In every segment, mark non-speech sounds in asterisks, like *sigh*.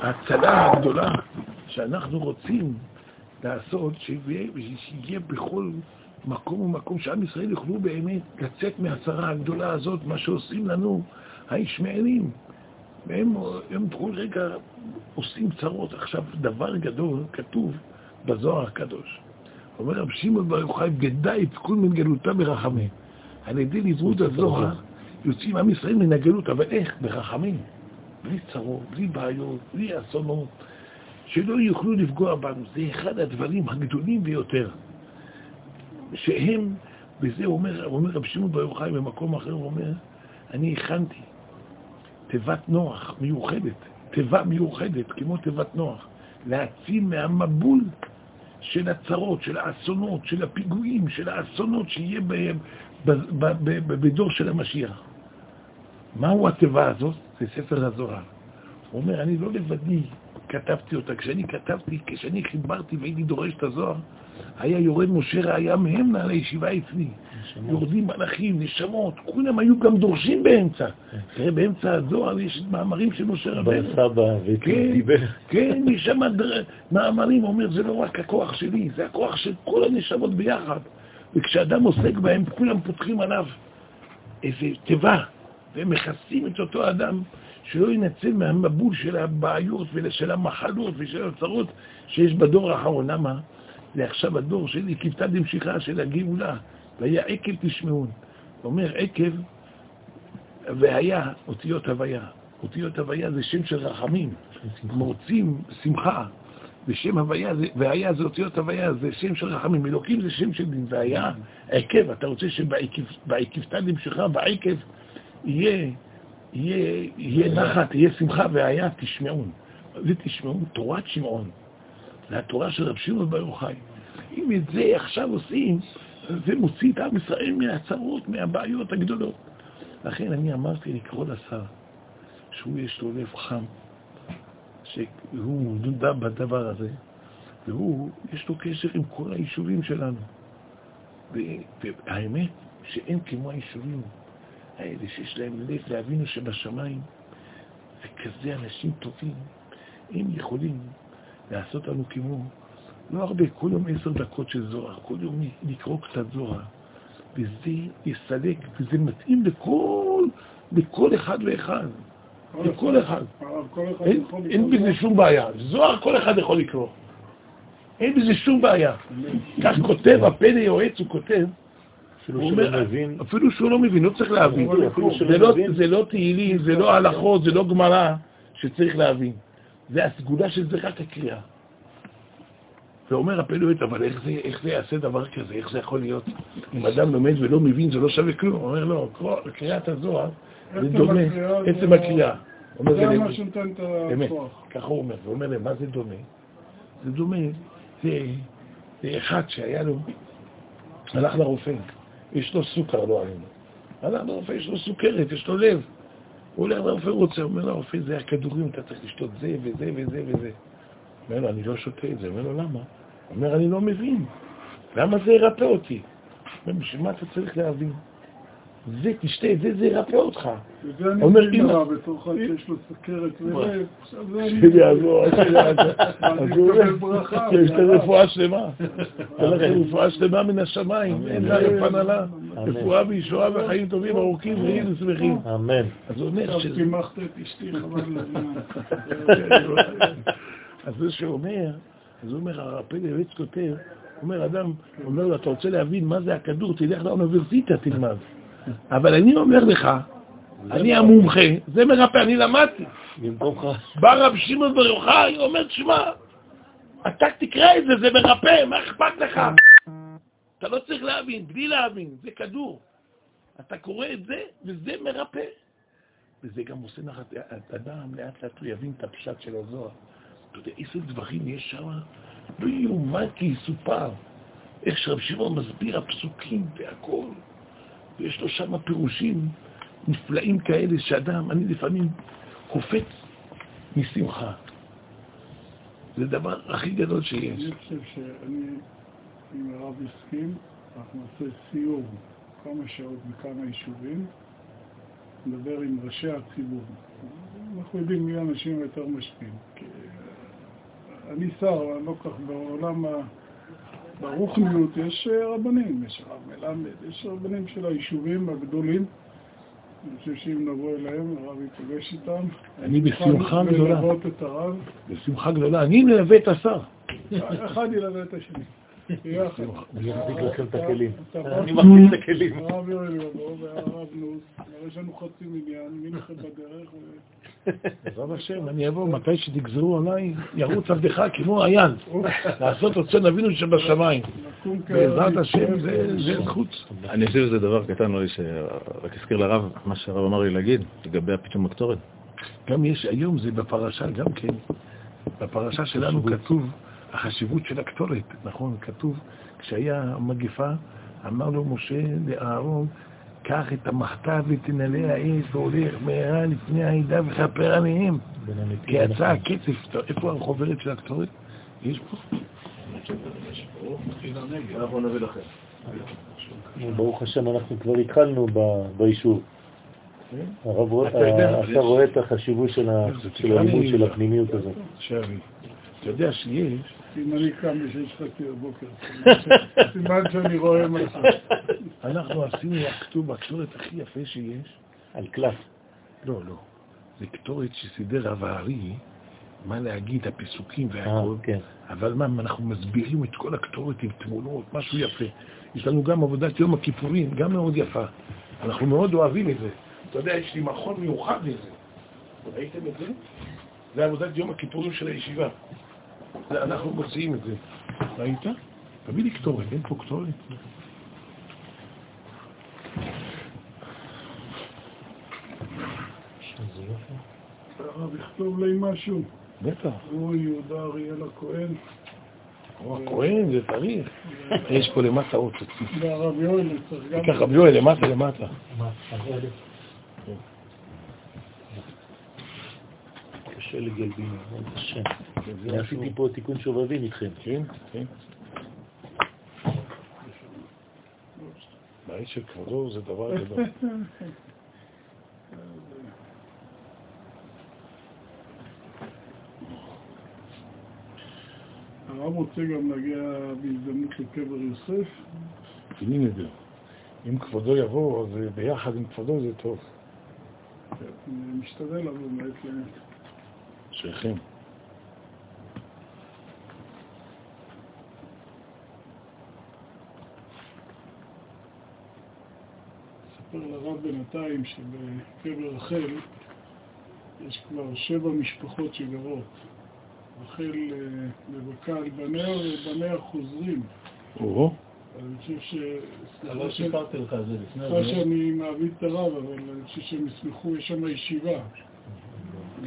ההצלה הגדולה שאנחנו רוצים לעשות, שיהיה בכל מקום ומקום שעם ישראל יוכלו באמת לצאת מהצרה הגדולה הזאת, מה שעושים לנו הישמעאלים. והם הם כל רגע עושים צרות. עכשיו, דבר גדול כתוב בזוהר הקדוש. אומר רב שמעון בר יוחאי, גדע את כל מנגלותה ברחמים. על ידי לימוד הזוהר יוצאים עם ישראל מן הגלות, אבל איך? ברחמים. בלי צרות, בלי בעיות, בלי אסונות, שלא יוכלו לפגוע בנו. זה אחד הדברים הגדולים ביותר. שהם, וזה אומר, אומר רב שמעון בר יוחאי במקום אחר, הוא אומר, אני הכנתי תיבת נוח מיוחדת, תיבה מיוחדת, כמו תיבת נוח, להציל מהמבול של הצרות, של האסונות, של הפיגועים, של האסונות שיהיה בהם בדור של המשיח. מהו התיבה הזאת? זה ספר הזוהר. הוא אומר, אני לא לבדי כתבתי אותה. כשאני כתבתי, כשאני חיברתי והייתי דורש את הזוהר, היה יורד משה ראיה מהם על הישיבה אצלי. יורדים מלאכים, נשמות, כולם היו גם דורשים באמצע. כן. תראה, באמצע הזוהר יש מאמרים של משה רבנו. בסבא, ודיבר. כן, יש שם מאמרים, אומר, זה לא רק הכוח שלי, זה הכוח של כל הנשמות ביחד. וכשאדם עוסק בהם, כולם פותחים עליו איזה תיבה, והם מכסים את אותו אדם, שלא ינצל מהמבול של הבעיות ושל המחלות ושל הצרות שיש בדור האחרון. למה? זה עכשיו הדור של כבתה דמשיכה של הגאולה, והיה עקב תשמעון. אומר עקב, והיה אותיות הוויה. אותיות הוויה זה שם של רחמים, מורצים שמחה, ושם הוויה, זה, והיה זה אותיות הוויה, זה שם של רחמים, אלוקים זה שם של דין, והיה עקב, אתה רוצה שבעקבתא דמשכה, בעקב, יהיה, יהיה, נחת, יהיה שמחה, והיה תשמעון. זה תשמעון, תורת שמעון. זה התורה של רב שמעון בר יוחאי. אם את זה עכשיו עושים, זה מוציא את עם ישראל מהצרות, מהבעיות הגדולות. לכן אני אמרתי לקרוא לשר, שהוא יש לו לב חם, שהוא מודע בדבר הזה, והוא, יש לו קשר עם כל היישובים שלנו. והאמת שאין כמו היישובים האלה שיש להם לב להבינו שבשמיים זה כזה אנשים טובים, הם יכולים לעשות לנו כמו, לא הרבה, כל יום עשר דקות של זוהר, כל יום לקרוא קצת זוהר, וזה יסלק, וזה מתאים לכל, לכל אחד ואחד. לכל אחד. אין בזה שום בעיה. זוהר כל אחד יכול לקרוא. אין בזה שום בעיה. כך כותב הפלא יועץ, הוא כותב, אפילו שהוא לא מבין, לא צריך להבין. לא- זה לא תהילים, זה לא הלכות, זה לא גמרא שצריך להבין. זה הסגולה של זה רק הקריאה. ואומר הפלואט, אבל איך זה, איך זה יעשה דבר כזה? איך זה יכול להיות? אם אדם לומד ולא מבין, זה לא שווה כלום. הוא אומר, לא, קריאת הזוהר זה דומה, עצם הקריאה. זה מה שנותן את הכוח. ככה הוא אומר. הוא אומר להם, מה זה דומה? זה דומה, זה, זה אחד שהיה לו, הלך לרופא, יש לו סוכר, לא עלינו. הלך לרופא, יש לו סוכרת, יש לו לב. הוא הולך לרופא, הוא רוצה, אומר לרופא, זה הכדורים, אתה צריך לשתות זה וזה וזה וזה. אומר לו, אני לא שותה את זה. אומר לו, למה? אומר, אני לא מבין. למה זה ירפא אותי? אומר, בשביל מה אתה צריך להבין? זה, תשתה זה, זה ירפא אותך. וזה אני מבין רע, בתור אחד שיש לו סכרת ולב, עכשיו זה אני... שיעזור, אז *laughs* הוא אומר, יש לך רפואה שלמה. תן לכם רפואה שלמה מן השמיים, אין לה רפן עלה. רפואה וישועה וחיים טובים, ארוכים, בריאים ושמחים. אמן. אז הוא אומר עכשיו תימכת את אשתי, חבל לזמן. *laughs* אז זה שאומר, אז הוא אומר, הרפל יועץ כותב, אומר, אדם, אומר לו, אתה רוצה להבין מה זה הכדור, תלך לאוניברסיטה, תלמד. אבל אני אומר לך, אני המומחה, זה מרפא, אני למדתי. בא רב שמעון בר יוחאי, אומר, שמע, אתה תקרא את זה, זה מרפא, מה אכפת לך? אתה לא צריך להבין, בלי להבין, זה כדור. אתה קורא את זה, וזה מרפא. וזה גם עושה נחת, אדם לאט לאט הוא יבין את הפשט של הזוהר. אתה יודע איזה דברים יש שם? לא יאומן כי יסופר. איך שרב שמעון מסביר הפסוקים והכל. ויש לו שם פירושים נפלאים כאלה, שאדם, אני לפעמים קופץ משמחה. זה הדבר הכי גדול שיש. אני חושב שאני, אם הרב יסכים, אנחנו נעשה סיור כמה שעות בכמה יישובים, נדבר עם ראשי הציבור. אנחנו יודעים מי האנשים היותר משפיעים. אה, אני שר, אבל לא כך בעולם ה... ברוחניות יש אה, רבנים, יש רב מלמד, יש רבנים של היישובים הגדולים. אני חושב שאם נבוא אליהם, הרב ייפגש איתם. אני בשמחה גדולה. הרב. בשמחה גדולה. אני מלווה את השר. אחד ילווה את השני. אני מחזיק לכם את הכלים. אני מחזיק את הכלים. הרב יואל יבוא והרב נוס, יש לנו חצי מיליון, מי לכם בדרך? בעזרת השם, אני אבוא מתי שתגזרו עליי, ירוץ עבדך כמו עיין. לעשות רצון אבינו שבשמיים. בעזרת השם זה זה זכות. אני חושב שזה דבר קטן, אולי, שרק אזכיר לרב מה שהרב אמר לי להגיד, לגבי הפיתום הקטורת. גם יש היום, זה בפרשה גם כן, בפרשה שלנו כתוב החשיבות של הקטורת, נכון? כתוב, כשהיה המגפה, אמר לו משה לאהרון, קח את המחטה ותנעלה האש והולך מהרה לפני העדה וכפר עליהם. כי יצא הקצף, איפה החוברת של הקטורת? יש פה? אנחנו נביא לכם. ברוך השם, אנחנו כבר התחלנו ביישוב. הרב רואה- אתה רואה את החשיבות של תקרא הלימוד לי- של הפנימיות הזאת. אתה יודע שיש, אם אני קם בשש חצי בבוקר, *laughs* סימן שאני רואה משהו. אנחנו עשינו הכתוב הקטורת הכי יפה שיש. על קלף. לא, לא. זה קטורת שסידר רב הארי, מה להגיד, הפסוקים אה, והכל. כן. אבל מה, אנחנו מסבירים את כל הקטורת עם תמונות, משהו יפה. יש לנו גם עבודת יום הכיפורים, גם מאוד יפה. אנחנו מאוד אוהבים את זה. אתה יודע, יש לי מכון מיוחד לזה. ראיתם את זה? זה עבודת יום הכיפורים של הישיבה. זה, אנחנו מוציאים את זה. ראית? תביא לי קטורת, אין פה קטורת. הרב יכתוב לי משהו. בטח. הוא יהודה אריאל הכהן, הוא הכהן, זה צריך. *laughs* יש פה למטה עוד. והרב יואל, צריך גם... תיקח רבי יואל, למטה, למטה. קשה לגלבינו, מאוד קשה. אני עשיתי פה תיקון שובבים איתכם. כן, כן. בית של כבודו זה דבר גדול. *laughs* הרב רוצה גם להגיע בהזדמנות לקבר יוסף. הנה זה. אם כבודו יבוא, אז ביחד עם כבודו זה טוב. אני משתדל לבוא מעת לעת. שייכים. אספר לרב בינתיים שבקבר רחל יש כבר שבע משפחות שגרות. רחל אה, מבכה על בניה ובניה חוזרים. או, אני חושב ש... לא סיפרתי לך את זה לפני סליחה שאני מעביד את הרב, אבל אני חושב שהם ישמחו, יש שם ישיבה.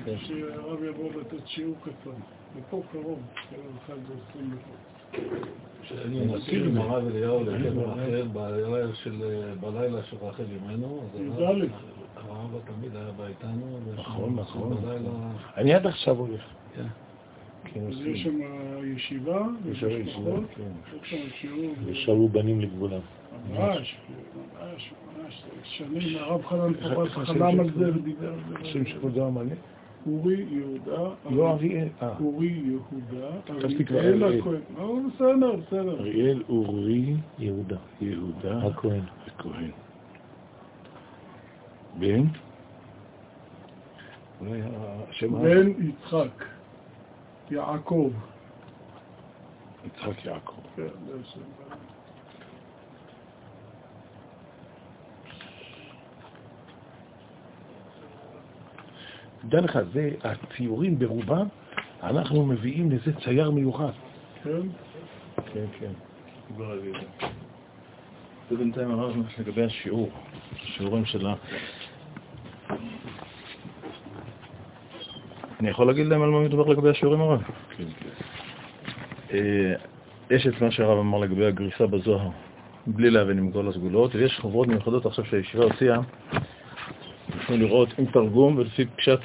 אני. חושב שהרב יבוא לתת שיעור קטן. ופה קרוב, קרוב אחד זה עשרים דקות. כשאני מסכים עם הרב אליהו לקבר רחל בלילה של בלילה של רחל אמנו, אז י"ד. הרב- תמיד היה בא איתנו, נכון, נכון. בלילה, אני עד עכשיו הולך. כן. כן. יש שם ישיבה, יש שם ישיבה, ומשפחות, כן. יש שם בנים לגבולם. ממש, ממש, ממש, שנים, הרב חנן פרס חלם על זה? ודיבר על זה. השם של כבודו המלא? אורי יהודה, לא אריאל, אה, אורי יהודה, חשבתי כבר אריאל. הכהן. לא, בסדר, בסדר. אריאל אורי יהודה. יהודה הכהן. הכהן. בן? בן יצחק, יעקב. יצחק יעקב. כן, זה. תדע לך, זה, הציורים ברובם, אנחנו מביאים לזה צייר מיוחד. כן? כן, כן. זה בינתיים הרב לגבי השיעור, השיעורים של ה... אני יכול להגיד להם על מה מדובר לגבי השיעורים הרב? כן, כן. אה, יש את מה שהרב אמר לגבי הגריסה בזוהר, בלי להבין עם כל הסגולות, ויש חוברות מיוחדות עכשיו שהישיבה הוציאה, יכולים לראות עם תרגום ולפי פשט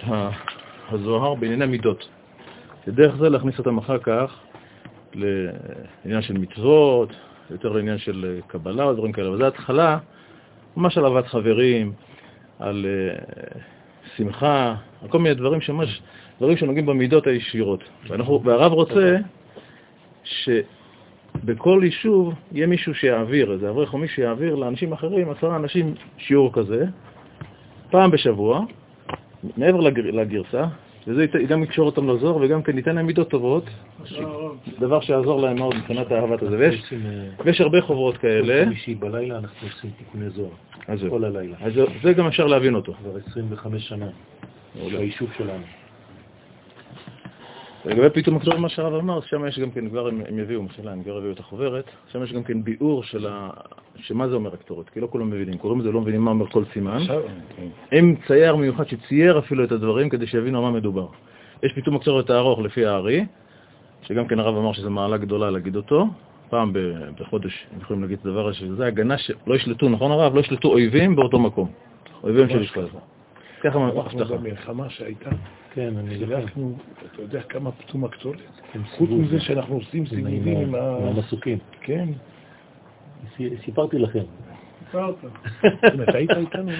הזוהר בענייני מידות. ודרך זה להכניס אותם אחר כך לעניין של מצוות, יותר לעניין של אה, קבלה או דברים כאלה. וזו התחלה, ממש על אהבת חברים, על אה, שמחה, על כל מיני דברים שממש, דברים שנוגעים במידות הישירות. ואנחנו, והרב רוצה שבכל יישוב יהיה מישהו שיעביר, איזה אברך או מישהו שיעביר לאנשים אחרים, עשרה אנשים, שיעור כזה, פעם בשבוע, מעבר לגר, לגרסה, וזה גם יקשור אותם לזוהר וגם כן ייתן להם מידות טובות, דבר שיעזור להם מאוד מבחינת אהבת הזה. ויש, ויש הרבה חוברות כאלה. חמישי בלילה אנחנו עושים תיקוני זוהר. כל הלילה. אז זה- זה גם אפשר להבין אותו. כבר 25 שנה. ביישוב שלנו. לגבי פתאום הקטור, מה שהרב אמר, שם יש גם כן, כבר הם, יביאו, מחילה, הם כבר יביאו את החוברת, שם יש גם כן ביאור של ה... שמה זה אומר הקטורת, כי לא כולם מבינים, קוראים לזה, לא מבינים מה אומר כל סימן. עם צייר מיוחד שצייר אפילו את הדברים כדי שיבינו על מה מדובר. יש פתאום הקטורת הארוך לפי הארי, שגם כן הרב אמר שזו מעלה גדולה להגיד אותו, פעם בחודש הם יכולים להגיד את הדבר הזה, שזה הגנה שלא ישלטו, נכון הרב? לא ישלטו אויבים באותו מקום. אויבים של ישראל. ככה אנחנו הבטחה. במלחמה שהייתה, כן, אני. חילקנו, אתה יודע כמה פתום הקטורת? כן, חוץ. מזה שאנחנו עושים סיבובים עם ה... מהמסוקים. כן. סיפרתי לכם. סיפרת. *laughs* אם אתה היית איתנו,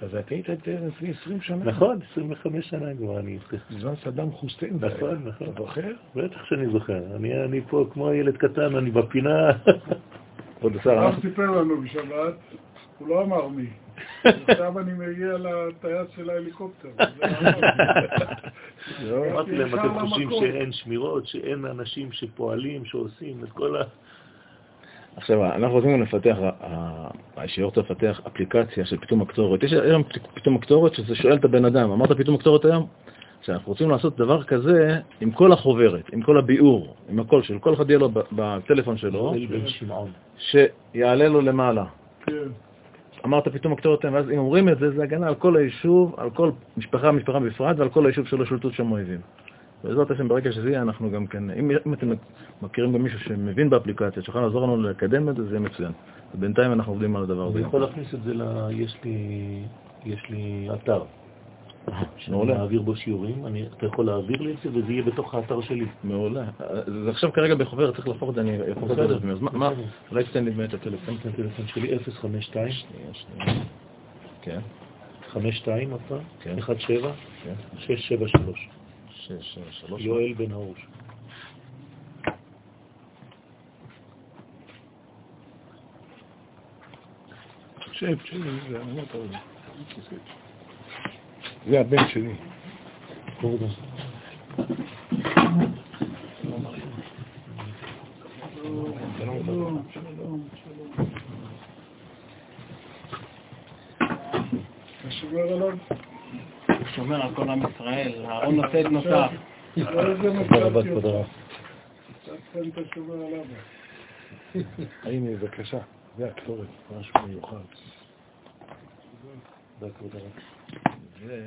אז אתה היית איתנו לפני 20 שנה. נכון, 25 שנה כבר אני איתך. בזמן סדאם חוסיין. זה נכון. נכון. אתה זוכר? בטח שאני זוכר. אני אני פה כמו ילד קטן, אני בפינה. כבוד השר. סיפר לנו בשבת, הוא לא אמר מי. עכשיו אני מגיע לטייס של ההליקופטר. זה אמר. אמרתי להם, אתם חושבים. שאין שמירות, שאין אנשים שפועלים, שעושים את כל ה... עכשיו, אנחנו רוצים לפתח, ה- הישיבה רוצה לפתח אפליקציה של פתאום הקטורת. יש היום פתאום הקטורת שזה שואל את הבן אדם, אמרת פתאום הקטורת היום? שאנחנו רוצים לעשות דבר כזה עם כל החוברת, עם כל הביאור, עם הכל, של כל אחד יהיה לו בטלפון שלו. שיעלה לו למעלה. אמרת פתאום הקטורת היום, ואז אם אומרים את זה, זה הגנה על כל היישוב, על כל משפחה, משפחה בפרט, ועל כל היישוב שלא שולטו שם אויבים. בעזרת השם, ברגע שזה יהיה, אנחנו גם כן, אם, אם אתם מכירים גם מישהו שמבין באפליקציה, שיכול לעזור לנו לקדם את זה, זה יהיה מצוין. ובינתיים אנחנו עובדים על הדבר הזה. אני יכול להכניס את זה ל... יש לי... יש לי אתר. שאני מעולה. מעביר בו שיעורים, אני, אתה יכול להעביר לי את זה וזה יהיה בתוך האתר שלי. מעולה. זה עכשיו כרגע בחוברת, צריך להפוך את זה, אני אהפוך את זה. אז מה-. אולי תתן לי באמת את הטלפון. את הטלפון שלי 052 שנייה, שנייה. כן, 52 עוד פעם, כן. 17 כן. 673. שש, שש, שלוש. יואל בן הרוש. שב, שב, זה אמרת. זה הבן שלי. הוא שומר על כל עם ישראל, נושא את נוסף. הנה, בבקשה. זה הקטורת, משהו מיוחד.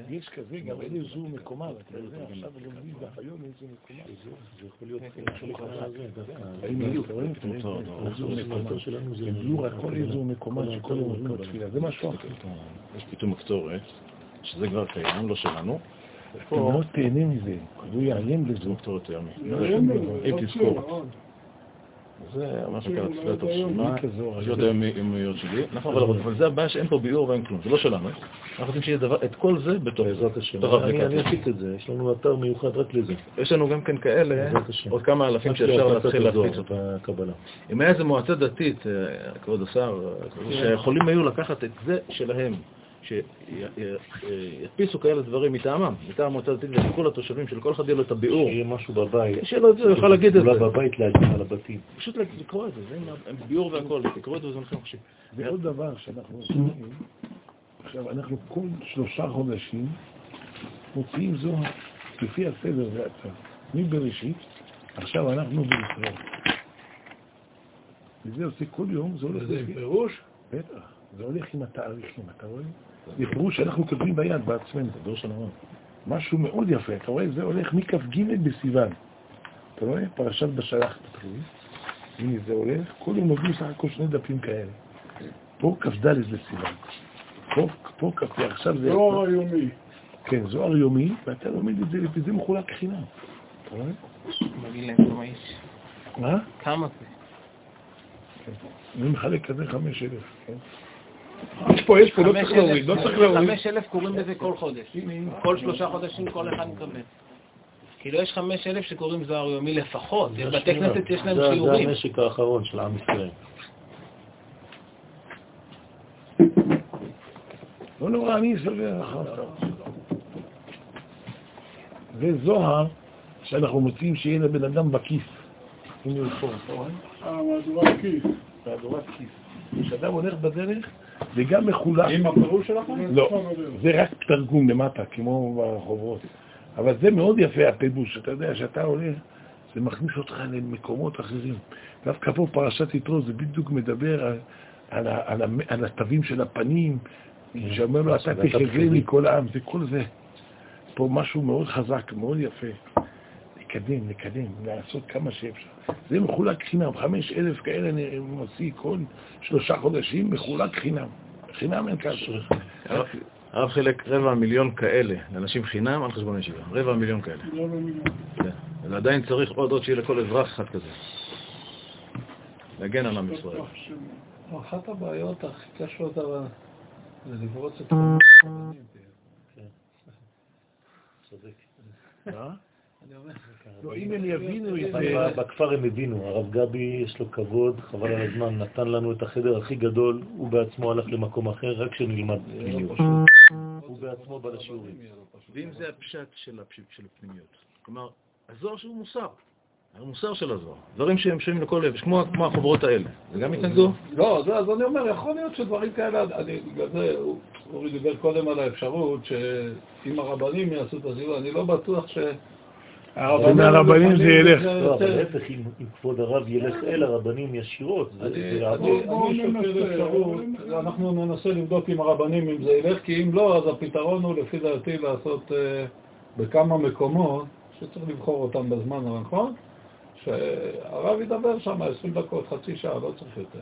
יש כזה, גם אין איזו מקומה, אתה יודע, עכשיו לומדים באחיון איזו מקומה. זה יכול להיות חלק מהזה, דווקא. הנה, אתה רואה? תראה, איזו מקומה. הכל שכל אומרים בתפילה, זה משהו אחר. יש פתאום הקטורת, שזה כבר קיים, לא שלנו. אתה מאוד תהנה מזה, והוא יעיין בזה. הקטורת ימי. אם תזכור. זה מה שנקרא תפילת הרשימה, השעות היומיות שלי. נכון, אבל אבל זה הבעיה שאין פה ביאור ואין כלום, זה לא שלנו. אנחנו רוצים שיהיה את כל זה בתוך בעזרת השם. בתוך אני האפליקציה. אפיק את זה, יש לנו אתר מיוחד רק לזה. יש לנו גם כן כאלה. עוד כמה אלפים שאפשר להתחיל להפיץ אותם. אם היה איזה מועצה דתית, אה, כבוד השר, אה, שיכולים היו לקחת את זה שלהם, שידפיסו כאלה דברים מטעמם, מטעם המועצה הדתית ויקחו לתושבים, שלכל אחד יהיה לו את הביאור. שיהיה משהו בבית. שיהיה לו את זה, הוא יוכל להגיד את אולי זה. בבית להגיד על הבתים. פשוט לקרוא את זה, זה עם ביאור והכל, תקראו את זה וזה לכם חופשי. ועוד דבר שאנחנו עושים, עכשיו אנחנו כל שלושה חודשים מוציאים זוהר לפי הסדר והצו. מבראשית, עכשיו אנחנו בישראל. וזה עושה כל יום, זה הולך לפי... פירוש? בטח, זה הולך עם התאריכים, אתה רואה? זה פירוש שאנחנו כותבים ביד בעצמנו. זה דור של הרב. משהו מאוד יפה, אתה רואה? זה הולך מכ"ג בסיוון. אתה רואה? פרשת בשלח תתחיל. הנה זה הולך, כל יום נותנים סך הכל שני דפים כאלה. פה כ"ד בסיוון. פה, פה כ"ד, עכשיו זה... זוהר היומי. כן, זוהר יומי, ואתה לומד את זה, וזה מחולק חינם. אתה רואה? מגיד להם כמה איש. מה? כמה זה? אני מחלק כזה חמש אלף, כן? יש פה, יש פה, לא צריך להוריד, לא צריך להוריד. חמש אלף קוראים בזה כל חודש. כל שלושה חודשים כל אחד מקבל. כאילו יש חמש אלף שקוראים זוהר יומי לפחות. יש בתי כנסת יש להם שיעורים. זה המשק האחרון של עם ישראל. לא נורא, אני אחר כך. זה זוהר שאנחנו מוצאים שיהיה לבן אדם בכיס. הנה הוא פה, אתה רואה? אה, מהדורת כיס. מהדורת כיס. כשאדם הולך בדרך, זה גם מחולק. עם הפירוש שלכם? לא, זה רק תרגום למטה, כמו ברחובות. אבל זה מאוד יפה הפירוש, אתה יודע, שאתה הולך, זה מכניס אותך למקומות אחרים. דווקא פה פרשת יתרו זה בדיוק מדבר על, על, על, על התווים של הפנים, שאומר לו, אתה תחווה בחזי." מכל העם, זה כל זה. פה משהו מאוד חזק, מאוד יפה. לקדם, לקדם, לעשות כמה שאפשר. זה מחולק חינם, חמש אלף כאלה אני מוציא כל שלושה חודשים, מחולק חינם. חינם אין כזה. הרב- חילק רבע מיליון כאלה לאנשים חינם על חשבון הישיבה. רבע מיליון כאלה. לא במיליון. כן. ועדיין צריך עוד עוד שיהיה לכל אזרח אחד כזה. להגן על עם ישראל. אחת הבעיות הכי קשות אבל זה לפרוץ את צודק. לא, אם הם יבינו את זה... בכפר הם הבינו, הרב גבי יש לו כבוד, חבל על הזמן, נתן לנו את החדר הכי גדול, הוא בעצמו הלך למקום אחר, רק שנלמד פנימיות. הוא בעצמו בא לשיעורים. ואם זה הפשט של, הפנימיות. כלומר, הזוהר שהוא מוסר. המוסר של הזוהר. דברים שהם שומעים לכל נפש, כמו, החוברות האלה. זה גם התנגדו? לא, זה, אז אני אומר, יכול להיות שדברים כאלה, אני, בגלל זה, הוא- אורי דיבר קודם על האפשרות שאם הרבנים יעשו את הזיהוי, אני לא בטוח ש... הרבנים זה ילך. לא, אבל להפך, אם כבוד הרב ילך אל הרבנים ישירות, זה יעבור. אנחנו ננסה לבדוק עם הרבנים אם זה ילך, כי אם לא, אז הפתרון הוא לפי דעתי לעשות אה, בכמה מקומות, שצריך לבחור אותם בזמן הנכון, שהרב ידבר שם 20 דקות, חצי שעה, לא צריך יותר.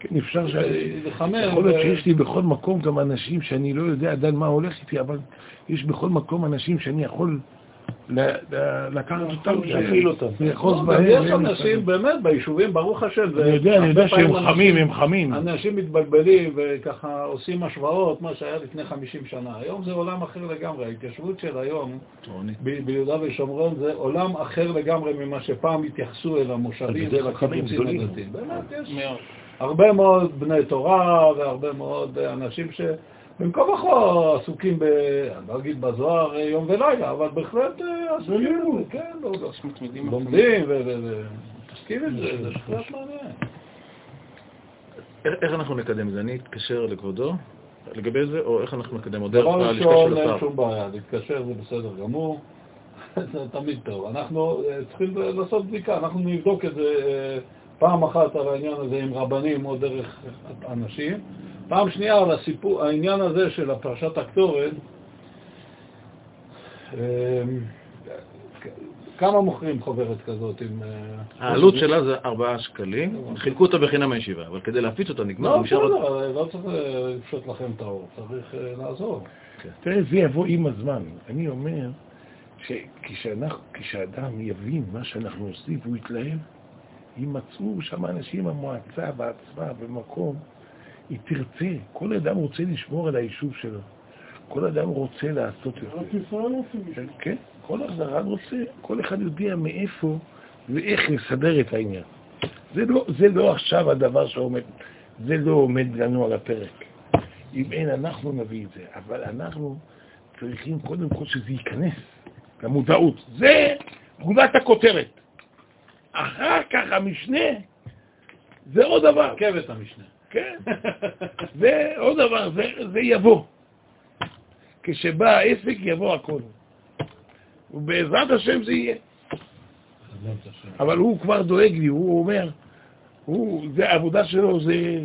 כן, אפשר ש... לחמם. יכול להיות ו- שיש לי בכל מקום גם אנשים שאני לא יודע עדיין מה הולך איתי, אבל יש בכל מקום אנשים שאני יכול לקחת אותם, להפעיל אותם. לאחוז לא, בהם. יש אנשים. באמת ביישובים, ברוך השם. אני יודע, אני יודע שהם חמים, אנשים- הם חמים. אנשים מתבלבלים וככה עושים השוואות, מה שהיה לפני 50 שנה. היום זה עולם אחר לגמרי. ההתיישבות של היום ביהודה ושומרון זה עולם אחר לגמרי ממה שפעם התייחסו אל המושבים ולקיבוצים. הדתיים. באמת, יש. הרבה מאוד בני תורה והרבה מאוד אנשים שבין כה וכה עסוקים, ב... אני לא אגיד בזוהר אה, יום ולילה, אבל בהחלט אה, עסוקים כן, לא, לא. לומדים ומתעסקים עם זה, זה בהחלט מעניין. איך, אנחנו נקדם את זה? אני אתקשר לכבודו לגבי זה, או איך אנחנו נקדם? או דרך דבר ראשון, של אין השר? שום בעיה, להתקשר זה בסדר גמור, *laughs* זה תמיד טוב. אנחנו אה, צריכים לעשות בדיקה, אנחנו נבדוק את זה פעם אחת על העניין הזה עם רבנים או דרך אנשים. פעם שנייה על הסיפור, העניין הזה של הפרשת הקטורת, אה, כמה מוכרים חוברת כזאת עם... אה, העלות שלה זה 4 שקלים, חילקו אותה בחינם הישיבה, אבל כדי להפיץ אותה נגמר, לא, נשאר עוד... בסדר, לא צריך אה, לפשוט לכם את האור, צריך אה, לעזור. תראה, זה יבוא עם הזמן. אני אומר שכשאדם יבין מה שאנחנו עושים והוא יתלהב, יימצאו שם אנשים, המועצה בעצמה, במקום, היא תרצה. כל אדם רוצה לשמור על היישוב שלו. כל אדם רוצה לעשות את רק זה. ישראל רוצים לשמוע. כן, כל אחד רוצה, כל אחד יודע מאיפה ואיך לסדר את העניין. זה לא, זה לא עכשיו הדבר שעומד, זה לא עומד לנו על הפרק. אם אין, אנחנו נביא את זה, אבל אנחנו צריכים קודם כל שזה ייכנס למודעות. זה גולת הכותרת. אחר כך המשנה זה עוד דבר. רכבת המשנה. כן, זה עוד דבר, זה, זה יבוא. כשבא העסק יבוא הכל. ובעזרת השם זה יהיה. אבל הוא כבר דואג לי, הוא אומר, הוא, זה העבודה שלו, זה...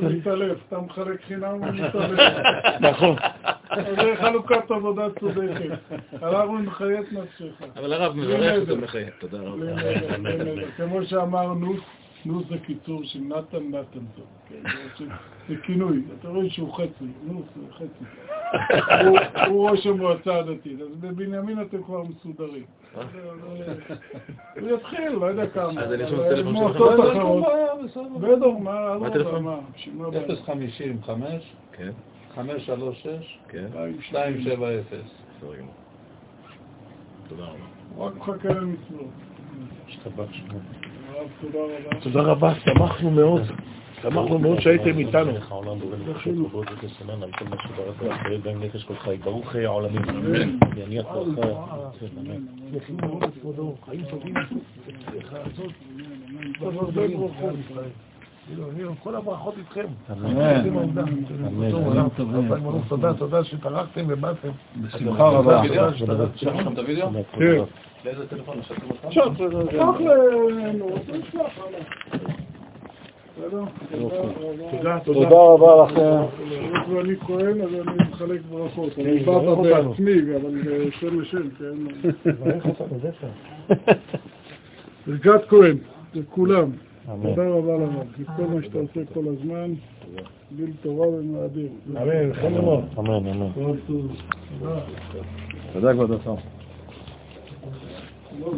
צריך- מתעלף, אתה מחלק חינם ומתעלף. *laughs* נכון. זה חלוקת עבודה צודקת. אנחנו נחיה את נפשך. אבל הרב מברך. אותו מחייב. תודה רבה. כמו שאמר נוס זה קיצור של נתן נתנסון. כן, זה- כינוי. אתה רואה שהוא חצי, נוס זה חצי. הוא- ראש המועצה הדתית, אז בבנימין אתם כבר מסודרים. הוא יתחיל, לא יודע כמה. אז אני אשאיר אבל טלפון מועצות שלכם. אחרות. בטח, מה, מה מה, הטלפון? מה, בשביל מה הבעיה? 055 כן, 536 כן, 270 בסדר גמור. תודה רבה. רק מחכה למצוות. תודה רבה. שמחנו מאוד. שמחנו מאוד שהייתם איתנו. ברוך כאילו, אני- כל הברכות איתכם. אמן. תודה, תודה שטרחתם ובאתם. בשמחה רבה. שלח לכם את הוידאו? כן. לאיזה טלפון נשארתם אותך? עכשיו, שלח לנו, תשלח, הלאה. בסדר? תודה רבה. תודה, תודה רבה לכם. היות ואני כהן, אז אני מחלק ברכות. אני בא. בעצמי, אבל בשם השם, כן? *laughs* ברכת כהן, לכולם. אמן. תודה רבה לרב, לכל מה שאתה עושה כל הזמן, גיל תורה ומאדיר. אמן, חן מאוד. אמן, אמן. כל. תודה. תודה, כבוד השר. לא,